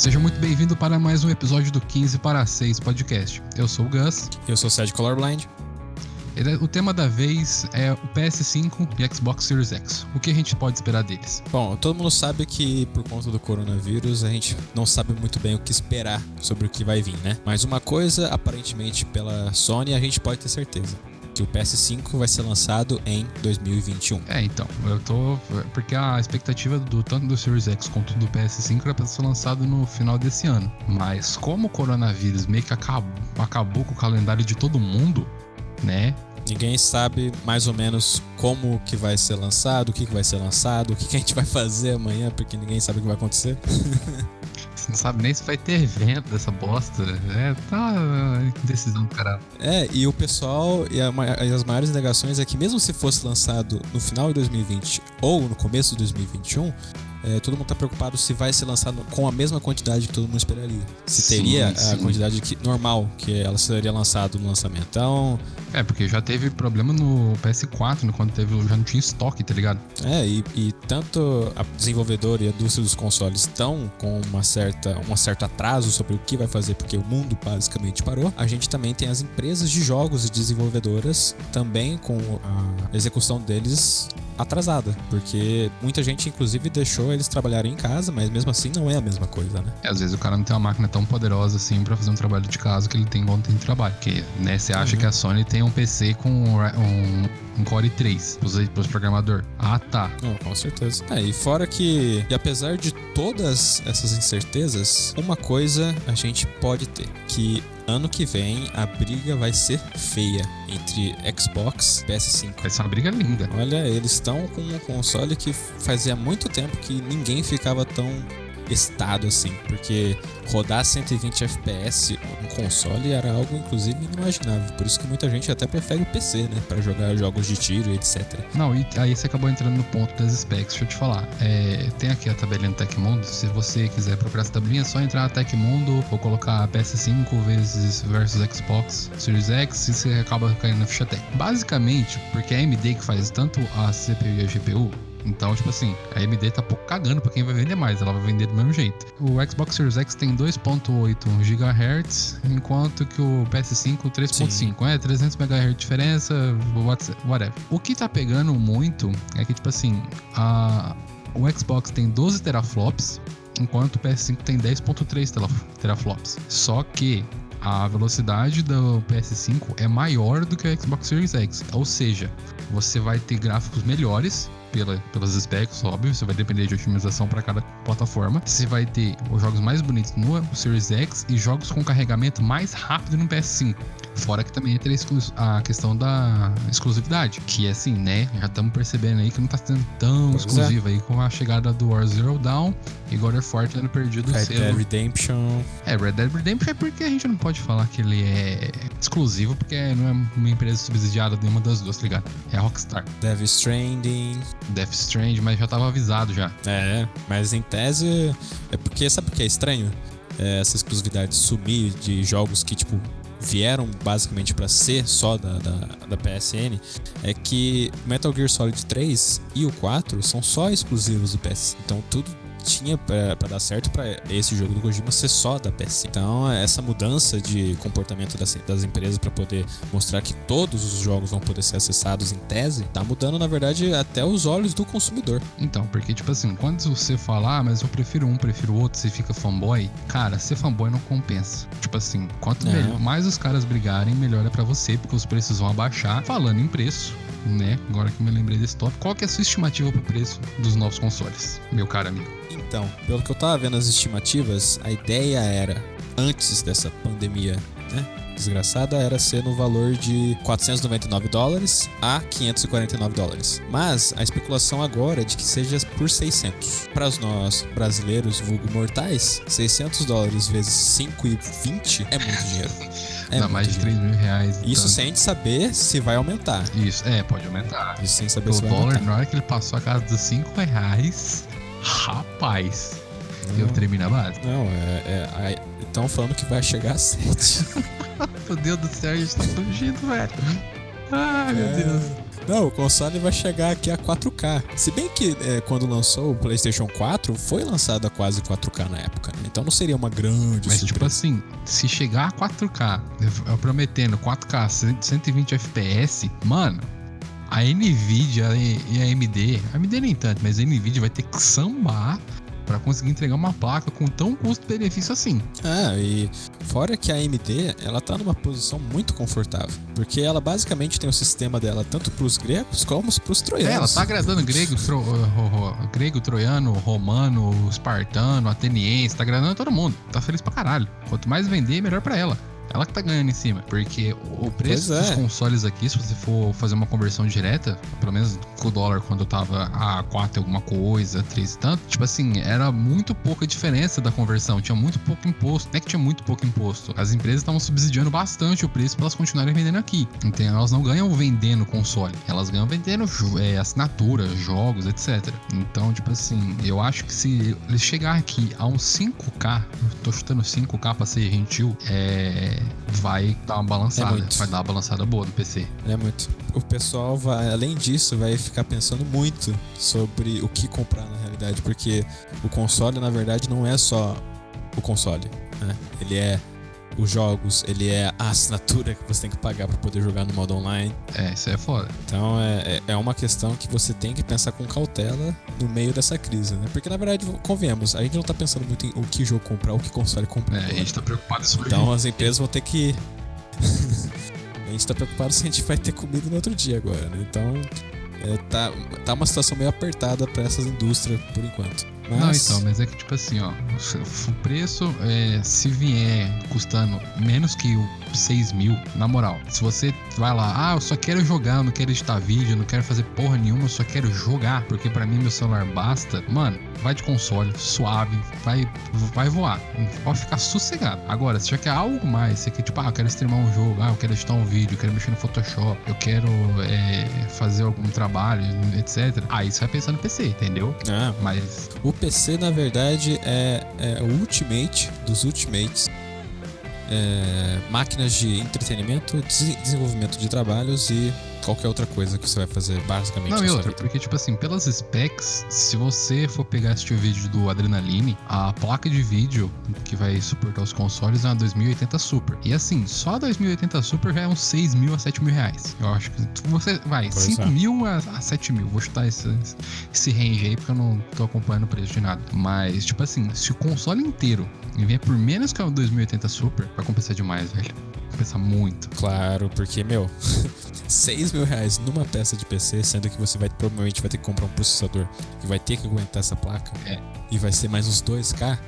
Seja muito bem-vindo para mais um episódio do 15 para 6 podcast. Eu sou o Gus. Eu sou o Sérgio Colorblind. Ele- O tema da vez é o PS5 e Xbox Series X. O que a gente pode esperar deles? Bom, todo mundo sabe que por conta do coronavírus a gente não sabe muito bem o que esperar sobre o que vai vir, né? Mas uma coisa, aparentemente pela Sony, a gente pode ter certeza. Que o PS5 vai ser lançado em 2021. É, então, eu tô. Porque a expectativa do tanto do Series X quanto do PS5 era pra ser lançado no final desse ano. Mas como o coronavírus meio que acabou, acabou com o calendário de todo mundo, né? Ninguém sabe mais ou menos como que vai ser lançado, o que, que vai ser lançado, o que, que a gente vai fazer amanhã, porque ninguém sabe o que vai acontecer. Não sabe nem se vai ter evento dessa bosta. É, tá. Decisão do caralho. É, e o pessoal, e, a e as maiores negações é que mesmo se fosse lançado no final de 2020 ou no começo de 2021, é, todo mundo tá preocupado se vai ser lançado com a mesma quantidade que todo mundo esperaria. Se Sim, teria a sim. quantidade que- normal que ela seria lançado no lançamento. Então, É, porque já teve problema no PS4, né, quando teve, já não tinha estoque, tá ligado? é, e, e tanto a desenvolvedora e a indústria dos consoles estão com uma certa, um certo atraso sobre o que vai fazer, porque o mundo basicamente parou. A gente também tem as empresas de jogos e desenvolvedoras também com a execução deles atrasada, porque muita gente inclusive deixou eles trabalharem em casa, mas mesmo assim não é a mesma coisa, né? E às vezes o cara não tem uma máquina tão poderosa assim pra fazer um trabalho de casa que ele tem igual tem de trabalho. Porque, né, você acha Uhum. que a Sony tem um PC com um, um, Core 3 pros, pros programadores. Ah, tá. Não, com certeza. É, e fora que, e apesar de todas essas incertezas, uma coisa a gente pode ter, que ano que vem a briga vai ser feia entre Xbox e PS5. Vai ser uma briga linda. Olha, eles estão com um console que fazia muito tempo que ninguém ficava tão estado assim, porque rodar 120 FPS no console era algo inclusive inimaginável. Por isso que muita gente até prefere o PC, né, Pra jogar jogos de tiro e etc. Não, e aí você acabou entrando no ponto das specs. Deixa eu te falar. É, tem aqui a tabelinha do Tecmundo. Se você quiser procurar essa tabelinha, é só entrar na Tecmundo ou colocar PS5 vezes versus Xbox Series X e você acaba caindo na ficha técnica. Basicamente, porque é a AMD que faz tanto a CPU e a GPU. Então, tipo assim, a AMD tá pouco cagando pra quem vai vender mais, ela vai vender do mesmo jeito. O Xbox Series X tem 2.8 GHz, enquanto que o PS5 3.5. É, 300 MHz de diferença, whatever. O que tá pegando muito é que, tipo assim, a, o Xbox tem 12 teraflops, enquanto o PS5 tem 10.3 tela- teraflops. Só que a velocidade do PS5 é maior do que o Xbox Series X. Ou seja, você vai ter gráficos melhores pela, pelas specs, óbvio. Você vai depender de otimização para cada plataforma. Você vai ter os jogos mais bonitos no Series X e jogos com carregamento mais rápido no PS5. Fora que também entra a questão da exclusividade, que é assim, né? Já estamos percebendo aí que não tá sendo tão Pois é. exclusiva aí com a chegada do War Zero Dawn e God of War tendo perdido o Red selo. Dead Redemption. É, Red Dead Redemption é porque a gente não pode falar que ele é exclusivo, porque não é uma empresa subsidiada de nenhuma das duas, tá ligado? É a Rockstar. Death Stranding. Death Strand, mas já tava avisado já. É, mas em tese. É porque, sabe o que é estranho? É, essa exclusividade sumir de jogos que, tipo, vieram basicamente pra ser só da, da, da PSN. É que Metal Gear Solid 3 e o 4 são só exclusivos do PS. Então tudo tinha pra, pra dar certo pra esse jogo do Kojima ser só da PS. Então essa mudança de comportamento das, das empresas pra poder mostrar que todos os jogos vão poder ser acessados em tese, tá mudando na verdade até os olhos do consumidor. Então, porque, tipo assim, quando você fala, ah, mas eu prefiro um, prefiro o outro, você fica fanboy, cara, ser fanboy não compensa. Tipo assim, quanto Não. melhor- mais os caras brigarem, melhor é pra você, porque os preços vão abaixar. Falando em preço, né? Agora que eu me lembrei desse top, qual que é a sua estimativa pro preço dos novos consoles, meu caro amigo? Então, pelo que eu tava vendo as estimativas, a ideia era, antes dessa pandemia, né? Desgraçada, era ser no valor de 499 dólares a 549 dólares. Mas a especulação agora é de que seja por 600. Para nós brasileiros, vulgo mortais, 600 dólares vezes 5,20 é muito dinheiro. É Dá muito mais de dinheiro. 3 mil reais. Isso então. sem a gente saber se vai aumentar. Isso, é, pode aumentar. Isso sem saber O se vai dólar, aumentar. na hora que ele passou a casa dos 5 reais, rapaz, eu Não. tremi na base. Não, é. Estão falando que vai chegar a 7. Meu Deus do céu, a gente tá fugindo, velho. Ai, meu É. Deus. Não, o console vai chegar aqui a 4K. Se bem que é, quando lançou o PlayStation 4, foi lançado a quase 4K na época, né? Então não seria uma grande Mas, tipo surpresa. assim, se chegar a 4K, eu prometendo 4K, 120 FPS, mano, a Nvidia e a AMD, a AMD nem tanto, mas a Nvidia vai ter que sambar para conseguir entregar uma placa com tão custo-benefício assim. Ah, e fora que a AMD, ela tá numa posição muito confortável, porque ela basicamente tem o sistema dela tanto pros gregos como pros troianos. É, ela tá agradando grego, tro, grego, troiano, romano, espartano, ateniense, tá agradando todo mundo. Tá feliz pra caralho. Quanto mais vender, melhor para ela. Ela que tá ganhando em cima. Porque o preço é. dos consoles aqui, se você for fazer uma conversão direta, pelo menos com o dólar quando eu tava a 4 alguma coisa, 3 e tanto, tipo assim, era muito pouca diferença da conversão. Tinha muito pouco imposto. Não é que tinha muito pouco imposto. As empresas estavam subsidiando bastante o preço para elas continuarem vendendo aqui. Então elas não ganham vendendo console. Elas ganham vendendo é, assinatura, jogos, etc. Então, tipo assim, eu acho que se ele chegar aqui a uns 5K, tô chutando 5K pra ser gentil, é vai dar uma balançada. É vai dar uma balançada boa no PC. É muito. O pessoal vai, além disso, vai ficar pensando muito sobre o que comprar na realidade, porque o console, na verdade, não é só o console. Né? Ele é os jogos, ele é a assinatura que você tem que pagar para poder jogar no modo online. É, isso é foda. Então é, é, é uma questão que você tem que pensar com cautela no meio dessa crise, né? Porque na verdade, convenhamos, a gente não tá pensando muito em o que jogo comprar, o que console comprar. É, a gente tá preocupado em Então as empresas vão ter que. a gente tá preocupado se a gente vai ter comida no outro dia agora, né? Então é, tá, tá uma situação meio apertada para essas indústrias por enquanto. Mas... Não, então, mas é que tipo assim, ó, o preço, é, se vier custando menos que o 6 mil, na moral, se você vai lá, ah, eu só quero jogar, eu não quero editar vídeo, eu não quero fazer porra nenhuma, eu só quero jogar, porque para mim meu celular basta, mano, vai de console, suave, vai, vai voar, pode ficar sossegado. Agora, se já quer algo mais, você quer tipo, ah, eu quero streamar um jogo, ah, eu quero editar um vídeo, eu quero mexer no Photoshop, eu quero é, fazer algum trabalho, etc. Aí você vai pensar no PC, entendeu? Ah, mas o PC, na verdade, é, é o Ultimate dos Ultimates. É, máquinas de entretenimento, desenvolvimento de trabalhos e qualquer outra coisa que você vai fazer, basicamente. Não, e outra, porque, tipo assim, pelas specs, se você for pegar este vídeo do Adrenaline, a placa de vídeo que vai suportar os consoles é uma 2080 Super. E assim, só a 2080 Super já é uns 6 mil a 7 mil reais. Eu acho que você vai, pois 5 é. mil a, a 7 mil. Vou chutar esse, esse range aí porque eu não tô acompanhando o preço de nada. Mas, tipo assim, se o console inteiro vier por menos que a 2080 Super, vai compensar demais, velho. Compensa muito. Claro, porque, meu, 6 mil reais numa peça de PC, sendo que você vai provavelmente vai ter que comprar um processador que vai ter que aguentar essa placa. É. E vai ser mais uns 2K.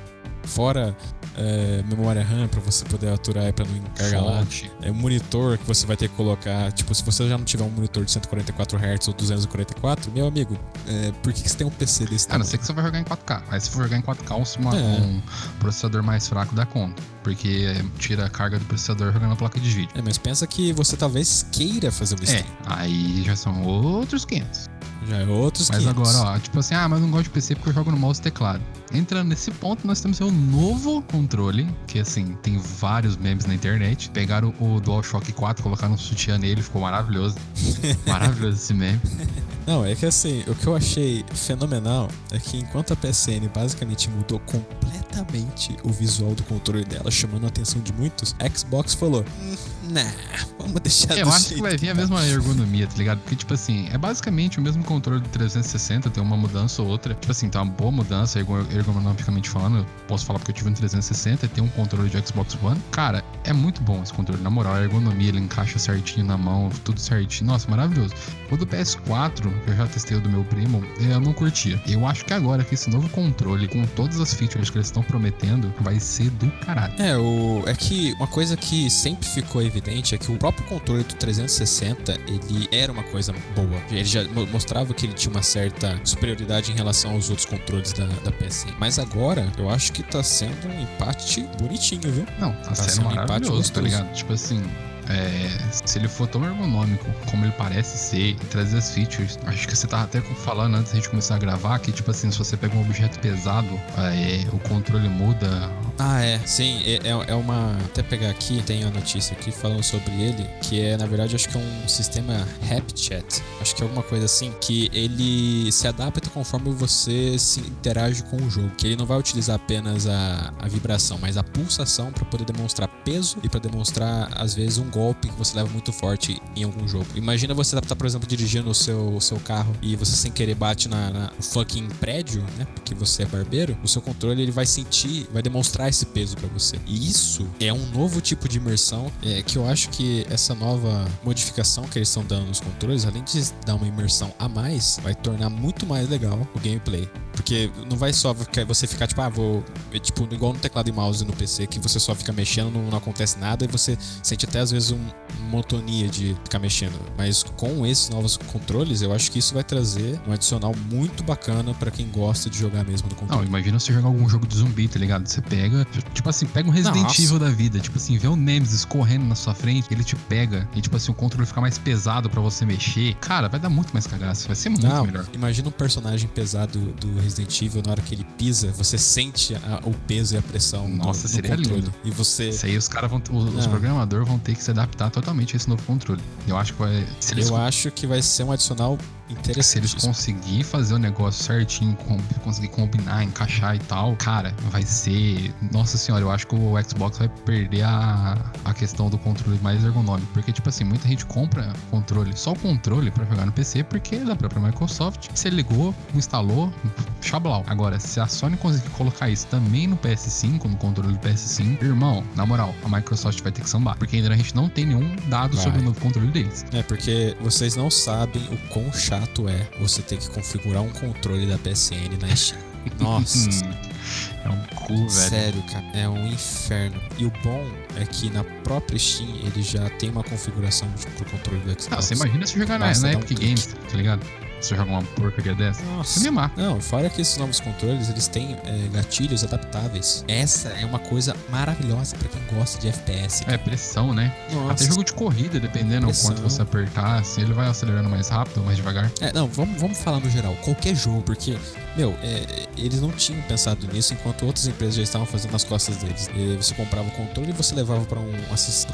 Fora é, memória RAM para você poder aturar para não encargar lá. É um monitor que você vai ter que colocar. Tipo, se você já não tiver um monitor de 144 Hz ou 244, meu amigo, é, por que, que você tem um PC desse tamanho? A não ser que você vai jogar em 4K. Mas se for jogar em 4K, uma, é. um processador mais fraco dá conta. Porque tira a carga do processador jogando na placa de vídeo. É, mas pensa que você talvez queira fazer uma stream. É, aí já são outros 500. Já é outros Mas 500. agora, ó, tipo assim, ah, mas não gosto de PC porque eu jogo no mouse e teclado. Entrando nesse ponto, nós temos um novo controle, que assim, tem vários memes na internet. Pegaram o DualShock 4, colocaram um sutiã nele, ficou maravilhoso. maravilhoso esse meme. Não, é que assim, o que eu achei fenomenal é que enquanto a PSN basicamente mudou completamente o visual do controle dela, chamando a atenção de muitos, a Xbox falou: hum, nah, vamos deixar Eu acho que vai vir a mesma ergonomia, tá ligado? Porque, tipo assim, é basicamente o mesmo controle do 360, tem uma mudança ou outra. Tipo assim, tem uma boa mudança ergonomicamente falando. Eu posso falar porque eu tive um 360 e tem um controle de Xbox One. Cara, é muito bom esse controle. Na moral, a ergonomia, ele encaixa certinho na mão, tudo certinho. Nossa, maravilhoso. O do PS4, eu já testei o do meu primo, eu não curtia. Eu acho que agora que esse novo controle, com todas as features que eles estão prometendo, vai ser do caralho. É, o... é que uma coisa que sempre ficou evidente é que o próprio controle do 360, ele era uma coisa boa. Ele já mostrava que ele tinha uma certa superioridade em relação aos outros controles da, da PSN. Mas agora, eu acho que tá sendo um empate bonitinho, viu? Não, tá, tá sendo, sendo um empate gostoso. tá ligado? Tipo assim, é, se ele for tão ergonômico como ele parece ser e trazer as features, acho que você tava até falando antes da gente começar a gravar que, tipo assim, se você pega um objeto pesado, é, o controle muda. Ah, é. Sim, é, é, é uma. Até pegar aqui, tem a notícia aqui falando sobre ele, que é, na verdade, acho que é um sistema HapChat. Acho que é alguma coisa assim, que ele se adapta conforme você se interage com o jogo. Que ele não vai utilizar apenas a, a vibração, mas a pulsação para poder demonstrar peso e para demonstrar, às vezes, um golpe que você leva muito forte em algum jogo. Imagina você tá, por exemplo, dirigindo o seu, o seu carro e você sem querer bate na, na fucking prédio, né? Porque você é barbeiro, o seu controle ele vai sentir, vai demonstrar esse peso para você. E isso é um novo tipo de imersão é, que eu acho que essa nova modificação que eles estão dando nos controles, além de dar uma imersão a mais, vai tornar muito mais legal o gameplay. Porque não vai só você ficar tipo, ah, vou. Tipo, igual no teclado e mouse no PC, que você só fica mexendo, não, não acontece nada e você sente até às vezes uma monotonia de ficar mexendo. Mas com esses novos controles, eu acho que isso vai trazer um adicional muito bacana para quem gosta de jogar mesmo no controle. Não, imagina você jogar algum jogo de zumbi, tá ligado? Você pega, tipo assim, pega um Resident Nossa. Evil da vida, tipo assim, vê o Nemesis correndo na sua frente, ele te pega e, tipo assim, o controle fica mais pesado para você mexer. Cara, vai dar muito mais cagaço, vai ser muito não, melhor. Imagina um personagem pesado do Resident Evil, na hora que ele pisa, você sente a, o peso e a pressão. Nossa, no, seria controle. lindo. E você. Isso aí os caras vão. Os, os programadores vão ter que se adaptar totalmente a esse novo controle. Eu acho que vai. Eu acho que vai ser um adicional Interessante. Se eles conseguirem fazer o negócio certinho, conseguir combinar, encaixar e tal, cara, vai ser. Nossa senhora, eu acho que o Xbox vai perder a, a questão do controle mais ergonômico. Porque, tipo assim, muita gente compra controle, só o controle para jogar no PC, porque é da própria Microsoft. Você ligou, instalou, chablau. Agora, se a Sony conseguir colocar isso também no PS5, no controle do PS5, irmão, na moral, a Microsoft vai ter que sambar. Porque ainda a gente não tem nenhum dado vai. sobre o novo controle deles. É, porque vocês não sabem o quão chato chato é você ter que configurar um controle da PSN na Steam. Nossa. é um cu, velho. Sério, cara. É um inferno. E o bom é que na própria Steam ele já tem uma configuração pro controle do Xbox. Ah, você imagina se jogar na, na Epic um Games, tá ligado? Você joga uma porcaria dessa. Nossa. Me amar. Não, fora que esses novos controles, eles têm é, gatilhos adaptáveis. Essa é uma coisa maravilhosa para quem gosta de FPS. É, pressão, né? Nossa. Até jogo de corrida, dependendo do quanto você apertar, assim, ele vai acelerando mais rápido ou mais devagar. É, não, vamos, vamos falar no geral. Qualquer jogo, porque meu, é, eles não tinham pensado nisso enquanto outras empresas já estavam fazendo nas costas deles. E você comprava o controle e você levava para um,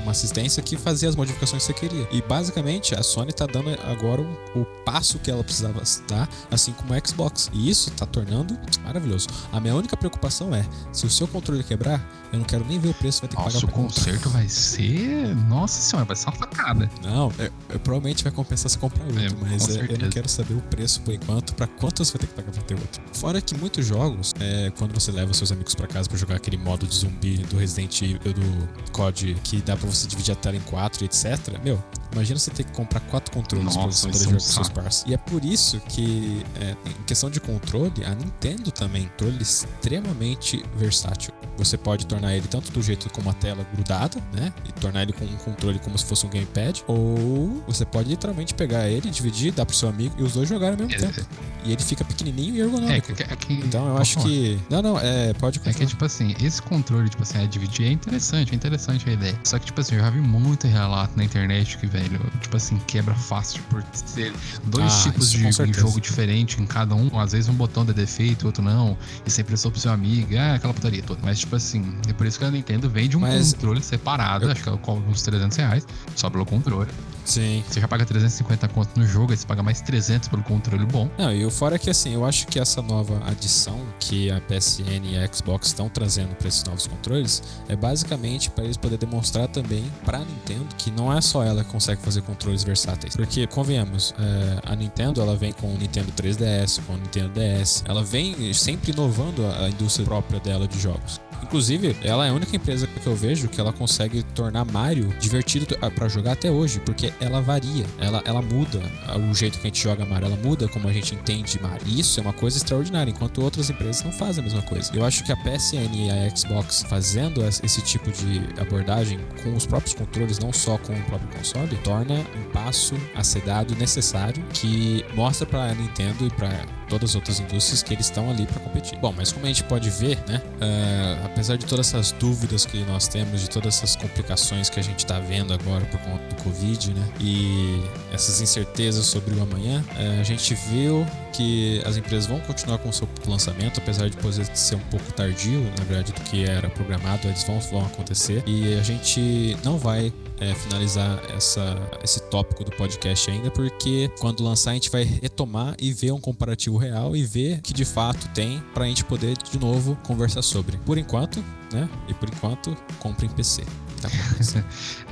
uma assistência que fazia as modificações que você queria. E basicamente a Sony está dando agora o, o, passo que ela precisava dar, assim como o Xbox. E isso está tornando maravilhoso. A minha única preocupação é: se o seu controle quebrar, eu não quero nem ver o preço, vai ter que Nossa, pagar. o conserto vai ser. Nossa senhora, vai ser uma facada. Não, eu, eu provavelmente vai compensar se comprar outro, é, mas eu, eu não quero saber o preço por enquanto, para quanto você vai ter que pagar pra ter outro. Fora que muitos jogos, é, quando você leva seus amigos para casa para jogar aquele modo de zumbi do Resident Evil, do COD, que dá para você dividir a tela em quatro, etc. Meu, imagina você ter que comprar quatro controles para você poder jogar com seus parceiros. E é por isso que, é, em questão de controle, a Nintendo também é um controle extremamente versátil. Você pode tornar ele tanto do jeito com uma tela grudada, né? E tornar ele com um controle como se fosse um gamepad. Ou você pode literalmente pegar ele, dividir, dar pro seu amigo e os dois jogarem ao mesmo é, tempo. E ele fica pequenininho e ergonômico. É, é que, então eu acho falar. que. Não, não, é. Pode continuar. É que, tipo assim, esse controle, tipo assim, é dividir é interessante, é interessante a ideia. Só que, tipo assim, eu já vi muito relato na internet que, velho, tipo assim, quebra fácil por ser dois ah, tipos de jogo diferente em cada um. Às vezes um botão dá defeito, outro não. E você emprestou pro seu amigo, é aquela putaria toda. Mas, tipo assim, é por isso que a Nintendo vende um Mas controle separado, eu... acho que é uns 300 reais, só pelo controle. Sim. Você já paga 350 conto no jogo, aí você paga mais 300 pelo controle bom. Não, e o fora é que assim, eu acho que essa nova adição que a PSN e a Xbox estão trazendo para esses novos controles é basicamente para eles poderem demonstrar também para Nintendo que não é só ela que consegue fazer controles versáteis. Porque, convenhamos, é, a Nintendo ela vem com o Nintendo 3DS, com o Nintendo DS, ela vem sempre inovando a indústria própria dela de jogos. Inclusive, ela é a única empresa que eu vejo que ela consegue tornar Mario divertido para jogar até hoje, porque ela varia, ela, ela muda o jeito que a gente joga Mario, ela muda como a gente entende Mario. Isso é uma coisa extraordinária, enquanto outras empresas não fazem a mesma coisa. Eu acho que a PSN e a Xbox fazendo esse tipo de abordagem com os próprios controles, não só com o próprio console, torna um passo a ser dado necessário que mostra para a Nintendo e para todas as outras indústrias que eles estão ali para competir. Bom, mas como a gente pode ver, né, uh, apesar de todas essas dúvidas que nós temos, de todas essas complicações que a gente está vendo agora por conta do Covid, né, e essas incertezas sobre o amanhã, uh, a gente viu que as empresas vão continuar com o seu lançamento, apesar de poder ser um pouco tardio, na verdade, do que era programado, eles vão, vão acontecer. E a gente não vai é, finalizar essa, esse tópico do podcast ainda, porque quando lançar a gente vai retomar e ver um comparativo real e ver que de fato tem para a gente poder de novo conversar sobre. Por enquanto, né? E por enquanto, compre em PC. Tá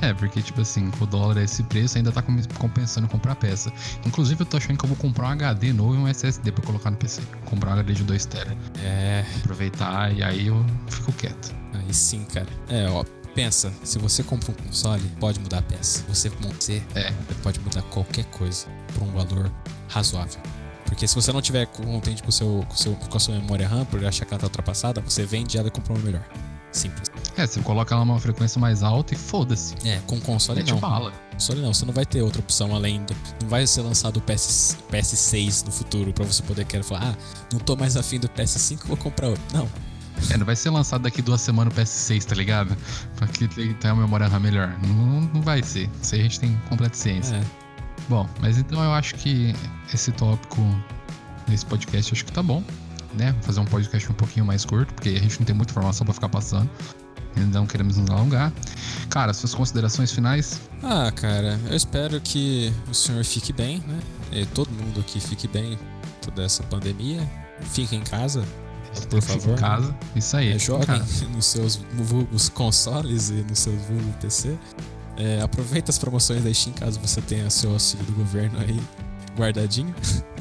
é, porque, tipo assim, com o dólar a esse preço ainda tá compensando comprar peça. Inclusive, eu tô achando que eu vou comprar um HD novo e um SSD pra colocar no PC. Comprar um HD de 2 TB. É. Aproveitar e aí eu fico quieto. Aí sim, cara. É, ó, pensa, se você compra um console, pode mudar a peça. Você, você é, pode mudar qualquer coisa por um valor razoável. Porque se você não tiver contente com, seu, com, seu, com a sua memória RAM, por achar que ela tá ultrapassada, você vende ela e compra uma melhor. Simples. É, você coloca ela numa frequência mais alta e foda-se. É, com console não. bala. Console não, você não vai ter outra opção além do. Não vai ser lançado o PS, PS6 no futuro pra você poder querer falar, ah, não tô mais afim do PS5, vou comprar outro. Não. É, não vai ser lançado daqui duas semanas o PS6, tá ligado? Pra que tenha uma memória melhor. Não, não vai ser. Isso aí a gente tem completa ciência. É. Bom, mas então eu acho que esse tópico nesse podcast acho que tá bom, né? Vou fazer um podcast um pouquinho mais curto, porque a gente não tem muita informação para ficar passando. Não queremos nos alongar. Cara, suas considerações finais? Ah, cara, eu espero que o senhor fique bem, né? E todo mundo aqui fique bem toda essa pandemia. Fique em casa, por favor. Em casa. Isso aí. É, joguem nos seus vulgos consoles e nos seus vulgos PC. É, aproveita as promoções da Steam caso você tenha seu auxílio do governo aí guardadinho.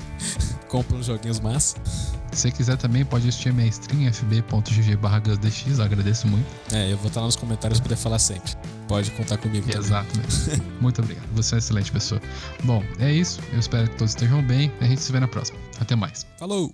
Compra uns joguinhos massa. Se você quiser também, pode assistir minha stream fb.gg barra agradeço muito. É, eu vou estar lá nos comentários para poder falar sempre. Pode contar comigo Exato. muito obrigado. Você é uma excelente pessoa. Bom, é isso. Eu espero que todos estejam bem. A gente se vê na próxima. Até mais. Falou!